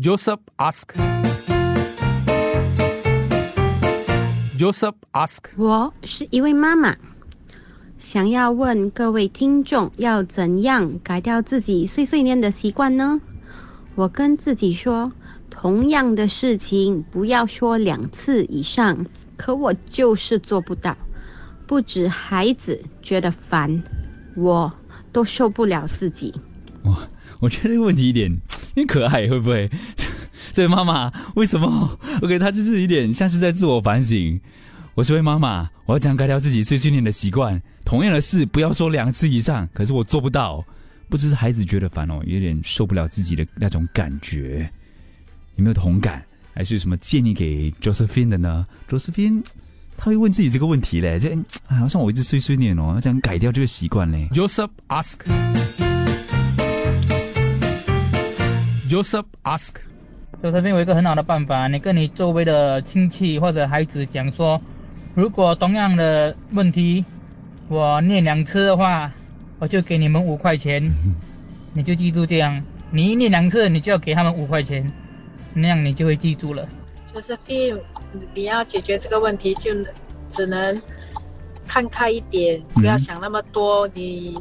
Joseph ask. Joseph ask. 我是一位妈妈，想要问各位听众，要怎样改掉自己碎碎念的习惯呢？我跟自己说，同样的事情不要说两次以上，可我就是做不到。不止孩子觉得烦，我都受不了自己。哇，我觉得这个问题有点有点可爱，会不会？这位妈妈为什么？OK，她就是有点像是在自我反省。我是位妈妈，我要怎样改掉自己碎碎念的习惯？同样的事不要说两次以上，可是我做不到。不只是孩子觉得烦哦，有点受不了自己的那种感觉。有没有同感？还是有什么建议给 Josephine 的呢？Josephine，他会问自己这个问题嘞，这好像我一直碎碎念哦，要怎样改掉这个习惯嘞 Joseph ask. Joseph ask. 就这边有一个很好的办法，你跟你周围的亲戚或者孩子讲说，如果同样的问题我念两次的话，我就给你们五块钱，你就记住这样，你一念两次，你就要给他们五块钱，那样你就会记住了。就是 feel 你要解决这个问题，就只能看开一点，不要想那么多。你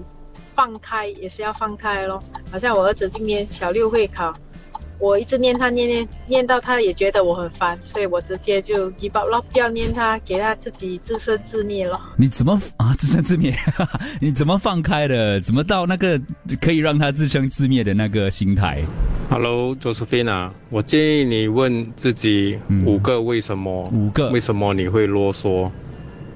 放开也是要放开咯。好像我儿子今年小六会考，我一直念他念念念到他也觉得我很烦，所以我直接就一包了，不要念他，给他自己自生自灭了。你怎么啊自生自灭？你怎么放开的？怎么到那个可以让他自生自灭的那个心态？Hello，周斯菲娜，我建议你问自己五个为什么，五个为什么你会啰嗦？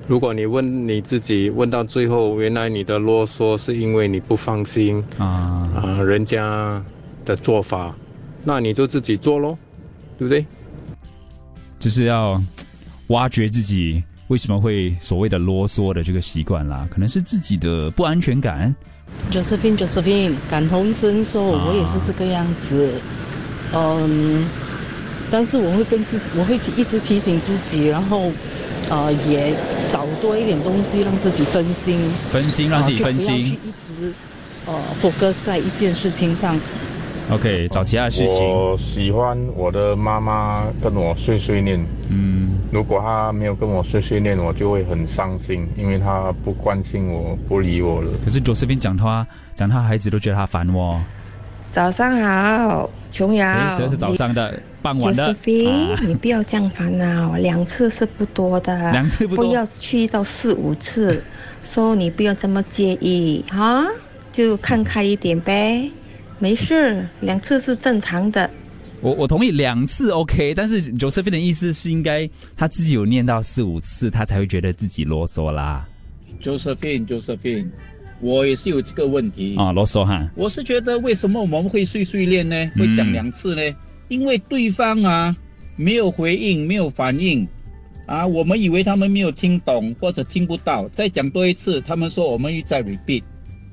如果你问你自己，问到最后，原来你的啰嗦是因为你不放心啊啊、人家的做法，那你就自己做咯，对不对？就是要挖掘自己为什么会所谓的啰嗦的这个习惯啦，可能是自己的不安全感。Josephine Josephine 感同身受，啊我也是这个样子。嗯，但是我会跟自我会一直提醒自己，然后呃也找多一点东西让自己分心，分心让自己分心就不要去心。一直呃 focus 在一件事情上。OK，找其他事情。我喜欢我的妈妈跟我碎碎念。嗯，如果她没有跟我碎碎念，我就会很伤心，因为她不关心我，不理我了。可是 Josephine 讲他讲他孩子都觉得他烦哦。早上好，琼瑶。诶，这是早上的，傍晚的。Josephine，、啊你不要这样烦恼，两次是不多的，两次不多要去到四五次，说、你不要这么介意哈，就看开一点呗，没事，两次是正常的。我我同意两次 OK，但是 Josephine 的意思是应该他自己有念到四五次，他才会觉得自己啰嗦啦。Josephine Josephine，我也是有这个问题啊，罗嗦哈。我是觉得为什么我们会碎碎念呢？会讲两次呢？因为对方啊没有回应，没有反应，啊，我们以为他们没有听懂或者听不到，再讲多一次，他们说我们又在 repeat，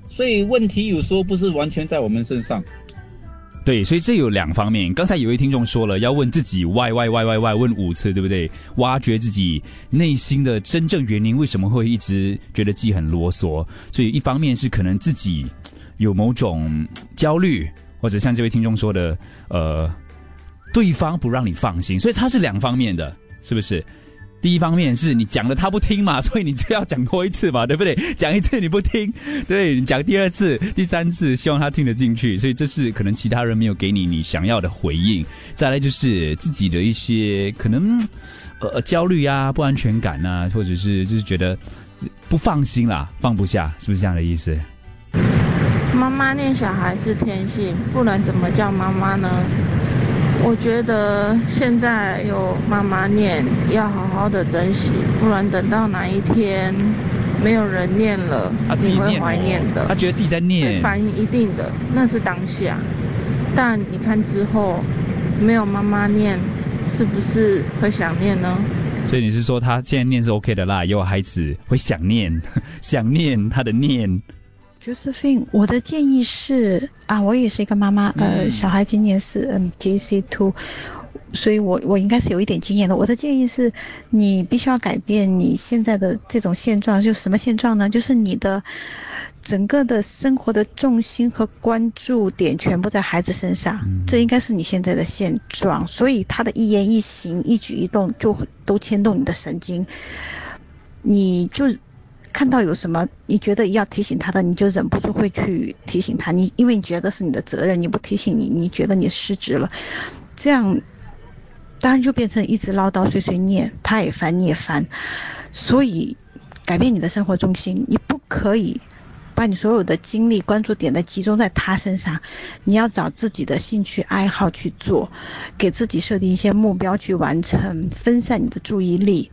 所以问题有时候不是完全在我们身上。对，所以这有两方面。刚才有位听众说了，要问自己 why why why why why 问五次，对不对？挖掘自己内心的真正原因，为什么会一直觉得自己很啰嗦？所以一方面是可能自己有某种焦虑，或者像这位听众说的，呃，对方不让你放心，所以它是两方面的，是不是？第一方面是你讲了他不听嘛，所以你就要讲多一次嘛，对不对？讲一次你不听，对你讲第二次、第三次，希望他听得进去，所以这是可能其他人没有给你你想要的回应。再来就是自己的一些可能呃焦虑啊、不安全感啊，或者是就是觉得不放心啦、放不下，是不是这样的意思？妈妈念小孩是天性，不然怎么叫妈妈呢？我觉得现在有妈妈念，要好好的珍惜，不然等到哪一天没有人念了，他自己你会怀念的。他觉得自己在念会反应一定的，那是当下。但你看之后没有妈妈念，是不是会想念呢？所以你是说他现在念是 OK 的啦，也有孩子会想念，想念他的念。Josephine，我的建议是啊，我也是一个妈妈，呃，小孩今年是嗯 JC two，所以我我应该是有一点经验的。我的建议是，你必须要改变你现在的这种现状。就什么现状呢？就是你的整个的生活的重心和关注点全部在孩子身上，这应该是你现在的现状。所以他的一言一行、一举一动就都牵动你的神经，你就。看到有什么你觉得要提醒他的，你就忍不住会去提醒他。你因为你觉得是你的责任，你不提醒你，你觉得你失职了，这样当然就变成一直唠叨碎碎念，他也烦你也烦。所以改变你的生活重心，你不可以把你所有的精力关注点都集中在他身上，你要找自己的兴趣爱好去做，给自己设定一些目标去完成，分散你的注意力。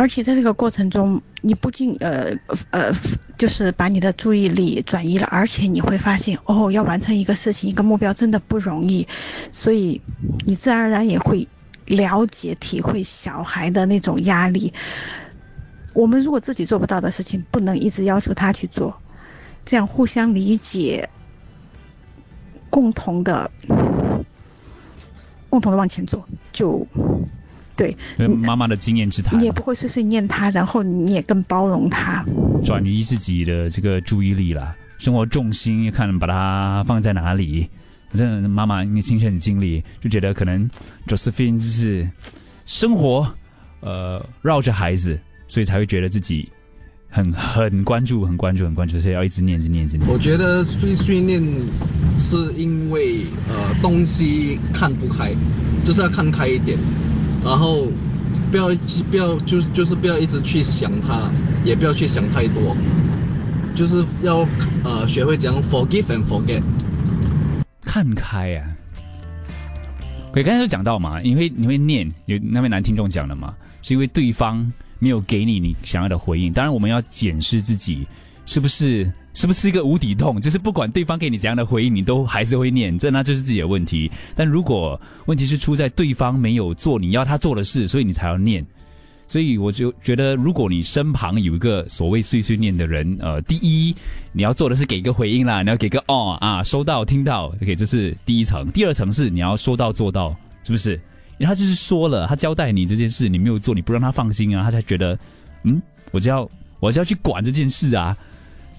而且在这个过程中，你不仅呃呃，就是把你的注意力转移了，而且你会发现，哦，要完成一个事情、一个目标真的不容易，所以你自然而然也会了解、体会小孩的那种压力。我们如果自己做不到的事情，不能一直要求他去做，这样互相理解，共同的、共同的往前走，就。对，妈妈的经验之谈，你也不会碎碎念他，然后你也更包容他，转移自己的这个注意力了，生活重心看把它放在哪里。反正妈妈因为亲身的经历，就觉得可能 Josephine 就是生活呃绕着孩子，所以才会觉得自己很很关注、很关注、很关注，所以要一直念、一直念、一直念。我觉得碎碎念是因为呃东西看不开，就是要看开一点。然后，不要不要就是就是不要一直去想它，也不要去想太多，就是要呃学会讲 forgive and forget，看开呀。我刚才就讲到嘛，因为你会念，有那位男听众讲的嘛，是因为对方没有给你你想要的回应。当然，我们要检视自己是不是。是不是一个无底洞？就是不管对方给你怎样的回应，你都还是会念，这那就是自己的问题。但如果问题是出在对方没有做你要他做的事，所以你才要念。所以我就觉得，如果你身旁有一个所谓碎碎念的人，呃，第一你要做的是给个回应啦，你要给个哦啊，收到听到，OK，这是第一层。第二层是你要说到做到，是不是？因为他就是说了，他交代你这件事，你没有做，你不让他放心啊，他才觉得，嗯，我就要我就要去管这件事啊。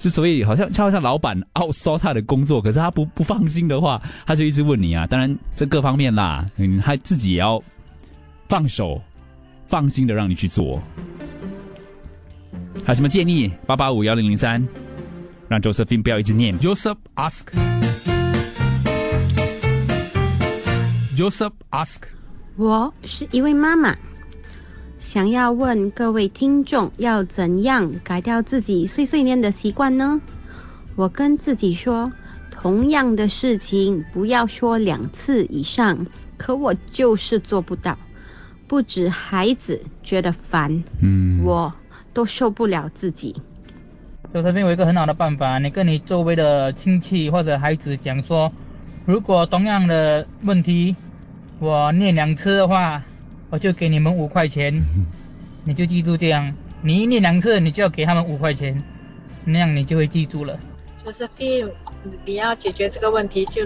之所以好像就好像老板 outsource 他的工作，可是他不不放心的话，他就一直问你啊。当然这各方面啦，嗯，他自己也要放手，放心的让你去做。还有什么建议？八八五幺零零三，让 Josephine 不要一直念。Joseph ask，Joseph ask，我是一位妈妈。想要问各位听众，要怎样改掉自己碎碎念的习惯呢？我跟自己说，同样的事情不要说两次以上，可我就是做不到。不止孩子觉得烦，嗯，我都受不了自己。有身边有一个很好的办法，你跟你周围的亲戚或者孩子讲说，如果同样的问题我念两次的话。我就给你们五块钱，你就记住这样。你一念两次，你就要给他们五块钱，那样你就会记住了。就是 feel，你要解决这个问题，就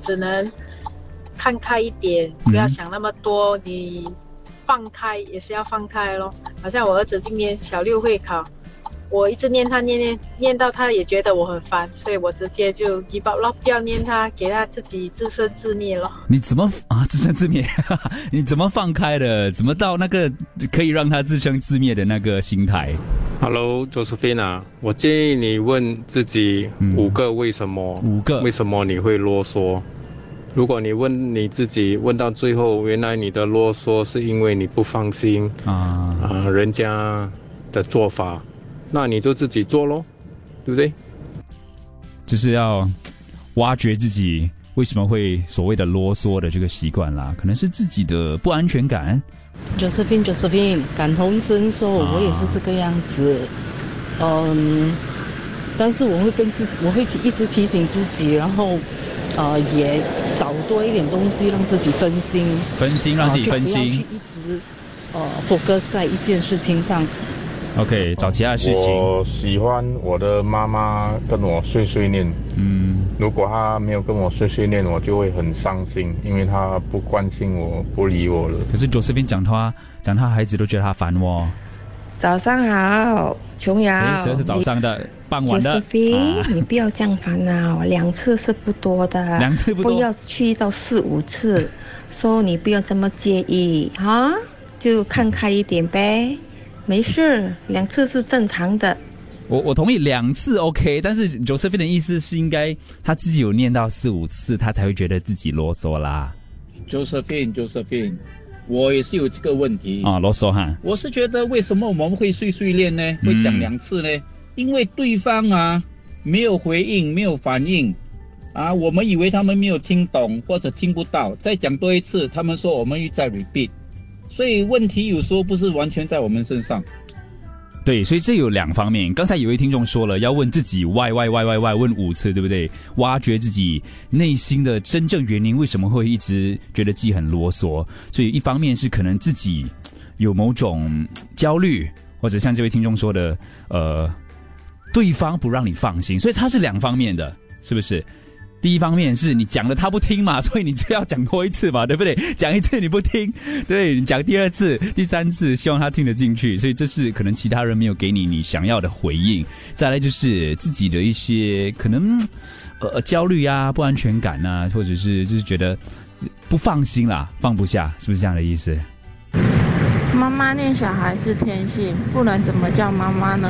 只能看开一点，不要想那么多。你放开也是要放开咯。好像我儿子今年小六会考。我一直念他念念念到他也觉得我很烦，所以我直接就一包咯，不要念他，给他自己自生自灭了。你怎么啊自生自灭？你怎么放开的？怎么到那个可以让他自生自灭的那个心态？Hello，Josephine，我建议你问自己五个为什么？五个为什么你会啰嗦？如果你问你自己，问到最后，原来你的啰嗦是因为你不放心啊啊人家的做法。那你就自己做喽，对不对？就是要挖掘自己为什么会所谓的啰嗦的这个习惯啦，可能是自己的不安全感。Josephine，Josephine，感同身受，我也是这个样子。嗯，但是我会跟自，我会一直提醒自己，然后呃，也找多一点东西让自己分心，分心让自己分心，一直呃 focus 在一件事情上。OK，找其他的事情。我喜欢我的妈妈跟我碎碎念。嗯，如果她没有跟我碎碎念，我就会很伤心，因为她不关心我，不理我了。可是左这边讲她，讲她孩子都觉得她烦哦。早上好，琼瑶。这是早上的，傍晚的。你不要这样烦恼，两次是不多的，两次不多，不要去到四五次，说你不要这么介意哈，就看开一点呗。没事，两次是正常的。我我同意两次 OK，但是 Josephine 的意思是应该他自己有念到四五次，他才会觉得自己啰嗦啦。Josephine，Josephine，我也是有这个问题啊，啰嗦哈。我是觉得为什么我们会碎碎念呢？会讲两次呢？因为对方啊没有回应，没有反应啊，我们以为他们没有听懂或者听不到，再讲多一次，他们说我们又在 repeat。所以问题有时候不是完全在我们身上，对，所以这有两方面。刚才有位听众说了，要问自己 why why why why why 问五次，对不对？挖掘自己内心的真正原因，为什么会一直觉得自己很啰嗦？所以一方面是可能自己有某种焦虑，或者像这位听众说的，呃，对方不让你放心，所以它是两方面的，是不是？第一方面是你讲了他不听嘛，所以你就要讲多一次嘛，对不对？讲一次你不听，对你讲第二次、第三次，希望他听得进去。所以这是可能其他人没有给你你想要的回应。再来就是自己的一些可能呃焦虑啊、不安全感啊，或者是就是觉得不放心啦、放不下，是不是这样的意思？妈妈念小孩是天性，不然怎么叫妈妈呢？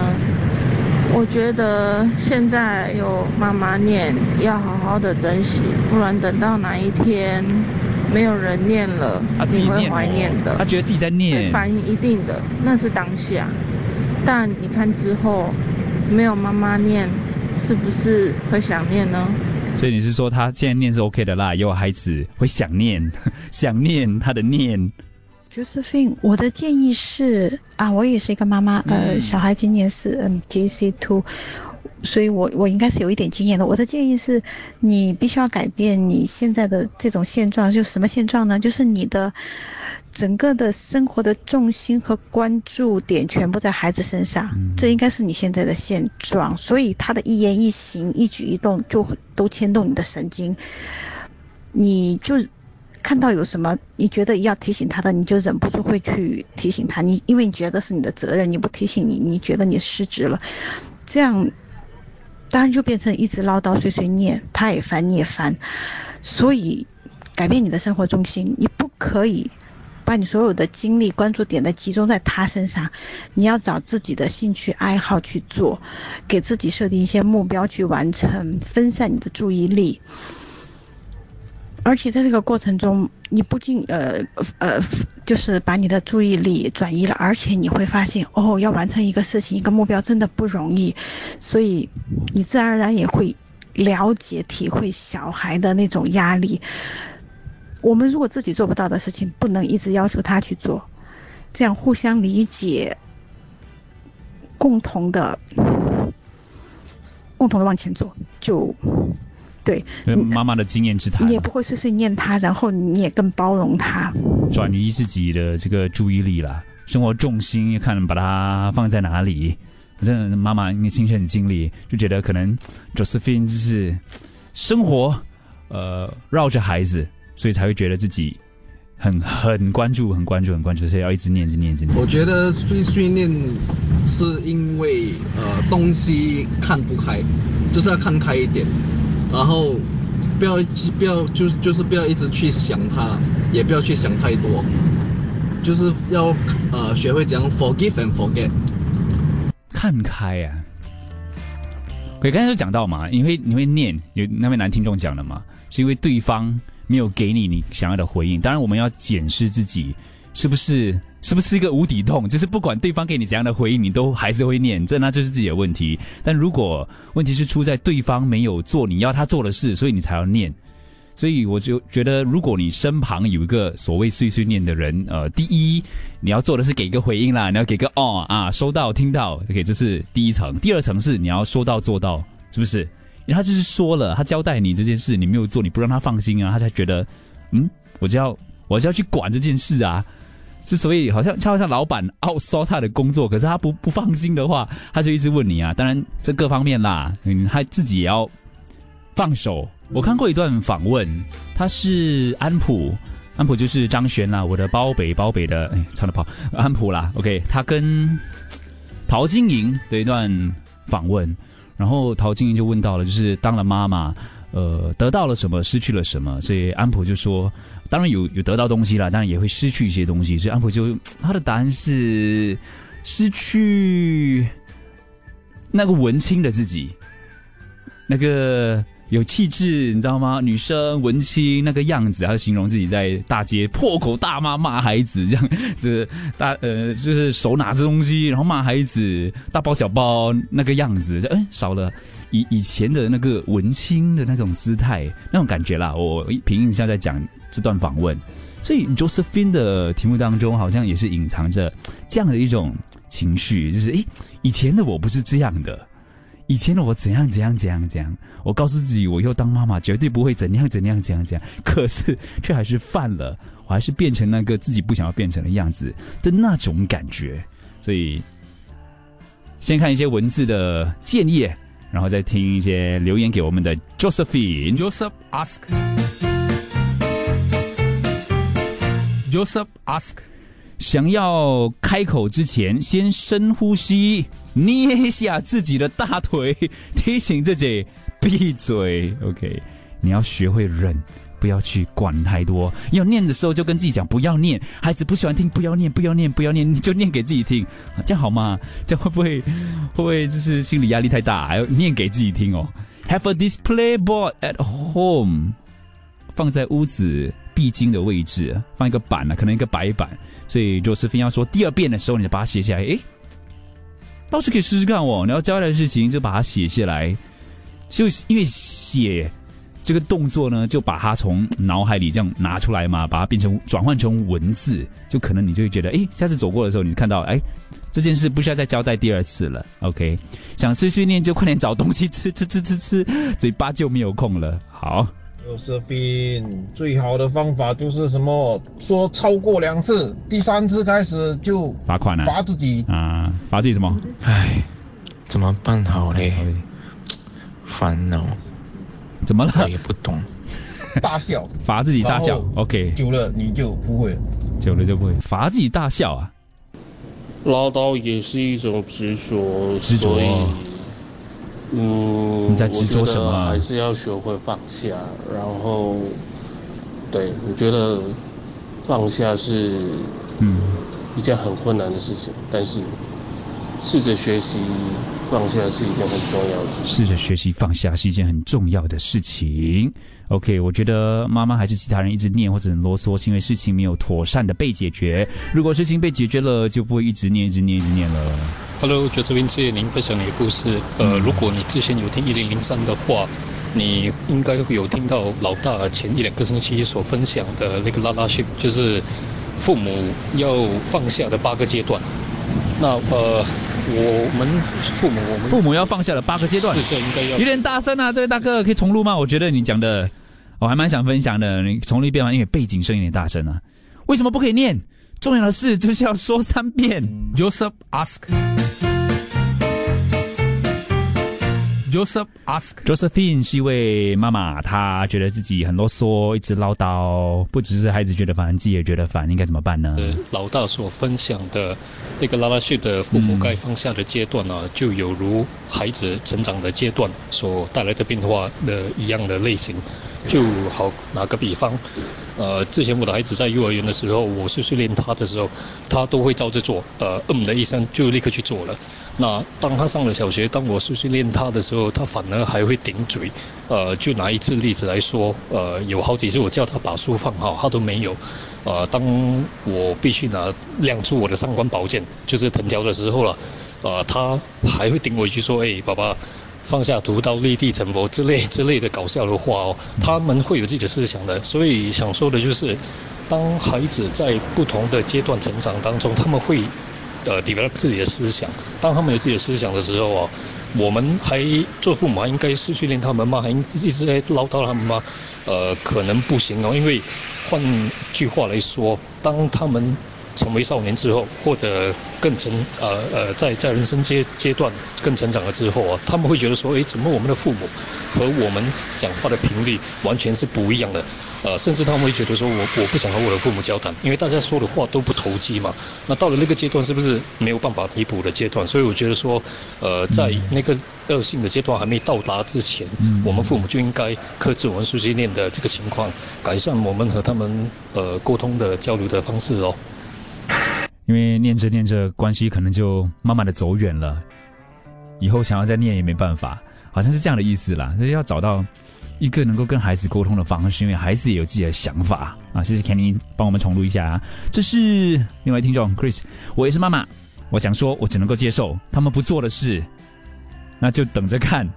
我觉得现在有妈妈念，要好好的珍惜，不然等到哪一天没有人念了，你会怀念的。他觉得自己在念，反应一定的，那是当下。但你看之后没有妈妈念，是不是会想念呢？所以你是说他现在念是 OK 的啦，有孩子会想念，想念他的念。Josephine，我的建议是啊，我也是一个妈妈，呃，小孩今年是嗯 JC two，所以我我应该是有一点经验的。我的建议是，你必须要改变你现在的这种现状，就什么现状呢？就是你的整个的生活的重心和关注点全部在孩子身上，这应该是你现在的现状。所以他的一言一行、一举一动就都牵动你的神经，你就。看到有什么你觉得要提醒他的，你就忍不住会去提醒他。你因为你觉得是你的责任，你不提醒你，你觉得你失职了，这样当然就变成一直唠叨碎碎念，他也烦你也烦。所以改变你的生活重心，你不可以把你所有的精力关注点都集中在他身上，你要找自己的兴趣爱好去做，给自己设定一些目标去完成，分散你的注意力。而且在这个过程中，你不仅呃呃，就是把你的注意力转移了，而且你会发现，哦，要完成一个事情、一个目标真的不容易，所以你自然而然也会了解、体会小孩的那种压力。我们如果自己做不到的事情，不能一直要求他去做，这样互相理解，共同的、共同的往前走，就。对，妈妈的经验之谈，你也不会碎碎念他，然后你也更包容他，转移自己的这个注意力了，生活重心看把它放在哪里。反正妈妈因为亲身经历，就觉得可能 Josephine 就是生活呃绕着孩子，所以才会觉得自己很很关注，很关注，很关注，所以要一直念，一直念，一直念。我觉得碎碎念是因为呃东西看不开，就是要看开一点。然后，不要不要，就是就是不要一直去想它，也不要去想太多，就是要呃学会怎样 forgive and forget，看开呀。我刚才有讲到嘛，因为你会念，有那位男听众讲的嘛，是因为对方没有给你你想要的回应。当然，我们要检视自己是不是。是不是一个无底洞？就是不管对方给你怎样的回应，你都还是会念，这那就是自己的问题。但如果问题是出在对方没有做你要他做的事，所以你才要念。所以我就觉得，如果你身旁有一个所谓碎碎念的人，呃，第一你要做的是给一个回应啦，你要给个哦啊，收到听到，OK，这是第一层。第二层是你要说到做到，是不是？因为他就是说了，他交代你这件事，你没有做，你不让他放心啊，他才觉得，嗯，我就要我就要去管这件事啊。是所以好像就好像老板 out 搜他的工作，可是他不不放心的话，他就一直问你啊。当然这各方面啦，嗯，他自己也要放手。我看过一段访问，他是安普，安普就是张悬啦，我的包北包北的，哎，唱的跑安普啦。OK，他跟陶晶莹的一段访问，然后陶晶莹就问到了，就是当了妈妈，呃，得到了什么，失去了什么？所以安普就说。当然有有得到东西了，当然也会失去一些东西。所以安普就他的答案是失去那个文青的自己，那个有气质，你知道吗？女生文青那个样子，他形容自己在大街破口大骂骂孩子，这样子大呃就是手拿着东西，然后骂孩子，大包小包那个样子，嗯少了以以前的那个文青的那种姿态，那种感觉啦。我凭印象在讲。这段访问，所以 Josephine 的题目当中好像也是隐藏着这样的一种情绪，就是诶，以前的我不是这样的，以前的我怎样怎样怎样怎样，我告诉自己我以后当妈妈绝对不会怎样怎样怎样怎样，可是却还是犯了，我还是变成那个自己不想要变成的样子的那种感觉。所以先看一些文字的建议，然后再听一些留言给我们的 Josephine。Joseph ask。Joseph ask，想要开口之前，先深呼吸，捏一下自己的大腿，提醒自己闭嘴。OK，你要学会忍，不要去管太多。要念的时候就跟自己讲不要念，孩子不喜欢听，不要念，不要念，不要念，你就念给自己听，这样好吗？这样会不会会不会就是心理压力太大，还要念给自己听哦？Have a display board at home，放在屋子。必经的位置，放一个板呢，可能一个白板。所以就是非要说第二遍的时候，你就把它写下来。诶，倒是可以试试看哦。你要交代的事情，就把它写下来。就因为写这个动作呢，就把它从脑海里这样拿出来嘛，把它变成转换成文字，就可能你就会觉得，诶，下次走过的时候，你看到，诶，这件事不需要再交代第二次了。OK，想碎碎念就快点找东西吃吃吃吃吃，嘴巴就没有空了。好。Josephine，最好的方法就是什么？说超过两次，第三次开始就罚款了，罚自己啊，罚自己什么？唉，怎么办好嘞？烦恼，怎么了？我也不懂。大笑，罚自己大笑。OK，久了你就不会，久了就不会罚自己大笑啊。唠叨也是一种执着，执着。嗯，你在执着什么？还是要学会放下。然后，对我觉得放下是嗯一件很困难的事情，但是试着学习放下是一件很重要的事情。试着学习放下是一件很重要的事情。OK，我觉得妈妈还是其他人一直念或者啰嗦，是因为事情没有妥善的被解决。如果事情被解决了，就不会一直念、一直念、一直念了。Hello，角色谢谢您分享你的故事。呃，如果你之前有听一零零三的话，你应该会有听到老大前一两个星期所分享的那个拉拉秀，就是父母要放下的八个阶段。那呃。我们父母，我们父母要放下的八个阶段，有点大声啊！这位大哥可以重录吗？我觉得你讲的，我还蛮想分享的。你重录一遍吗？因为背景声有点大声啊。为什么不可以念？重要的事就是要说三遍。Joseph ask。Joseph ask，Josephine 是一位妈妈，她觉得自己很啰嗦，一直唠叨，不只是孩子觉得烦，自己也觉得烦，应该怎么办呢？老大所分享的那个拉拉旭的父母该放下的阶段呢，就有如孩子成长的阶段所带来的变化的一样的类型。就好拿个比方，呃，之前我的孩子在幼儿园的时候，我是训练他的时候，他都会照着做，呃，嗯的一声就立刻去做了。那当他上了小学，当我是训练他的时候，他反而还会顶嘴。呃，就拿一次例子来说，呃，有好几次我叫他把书放好，他都没有。呃，当我必须拿亮出我的三关宝剑，就是藤条的时候了，呃，他还会顶我一句说：“哎，爸爸。”放下屠刀立地成佛之类之类的搞笑的话哦，他们会有自己的思想的。所以想说的就是，当孩子在不同的阶段成长当中，他们会呃 develop 自己的思想。当他们有自己的思想的时候哦，我们还做父母还应该是训练他们吗？还一直在唠叨他们吗？呃，可能不行哦，因为换句话来说，当他们成为少年之后，或者更成呃呃在在人生阶阶段更成长了之后啊，他们会觉得说，诶，怎么我们的父母和我们讲话的频率完全是不一样的？呃，甚至他们会觉得说我我不想和我的父母交谈，因为大家说的话都不投机嘛。那到了那个阶段，是不是没有办法弥补的阶段？所以我觉得说，呃，在那个恶性的阶段还没到达之前，我们父母就应该克制我们碎碎念的这个情况，改善我们和他们呃沟通的交流的方式哦。因为念着念着，关系可能就慢慢的走远了，以后想要再念也没办法，好像是这样的意思啦。所以要找到。一个能够跟孩子沟通的方式，因为孩子也有自己的想法啊。谢谢 Kenny 帮我们重录一下啊。这是另外一听众 Chris，我也是妈妈，我想说，我只能够接受他们不做的事，那就等着看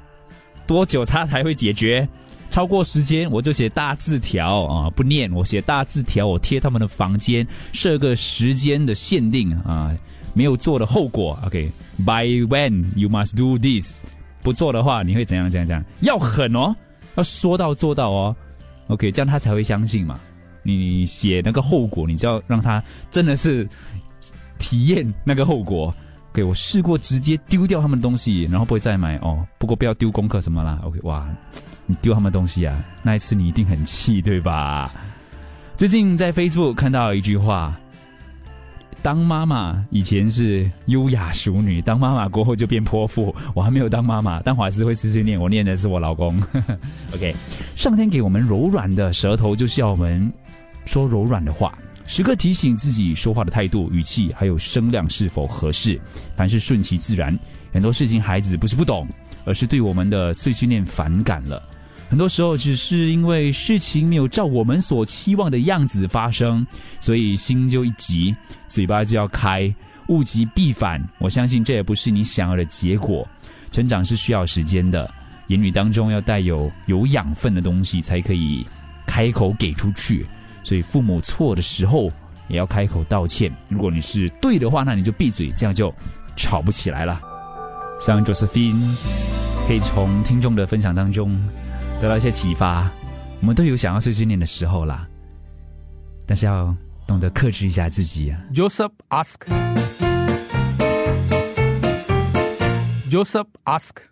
多久他才会解决。超过时间我就写大字条啊，不念我写大字条，我贴他们的房间，设个时间的限定啊，没有做的后果。OK，by when you must do this，不做的话你会怎样？怎样？怎样？要狠哦！要说到做到哦，OK，这样他才会相信嘛。你写那个后果，你就要让他真的是体验那个后果。OK，我试过直接丢掉他们的东西，然后不会再买哦。不过不要丢功课什么啦。OK，哇，你丢他们东西啊，那一次你一定很气，对吧？最近在 Facebook 看到一句话。当妈妈以前是优雅淑女，当妈妈过后就变泼妇。我还没有当妈妈，但华师会碎碎念，我念的是我老公。OK，上天给我们柔软的舌头，就是要我们说柔软的话，时刻提醒自己说话的态度、语气还有声量是否合适。凡事顺其自然，很多事情孩子不是不懂，而是对我们的碎碎念反感了。很多时候只是因为事情没有照我们所期望的样子发生，所以心就一急，嘴巴就要开，物极必反。我相信这也不是你想要的结果。成长是需要时间的，言语当中要带有有养分的东西才可以开口给出去。所以父母错的时候也要开口道歉。如果你是对的话，那你就闭嘴，这样就吵不起来了。像 Josephine，可以从听众的分享当中。得到一些启发，我们都有想要碎碎念的时候啦，但是要懂得克制一下自己啊。Joseph ask，Joseph ask。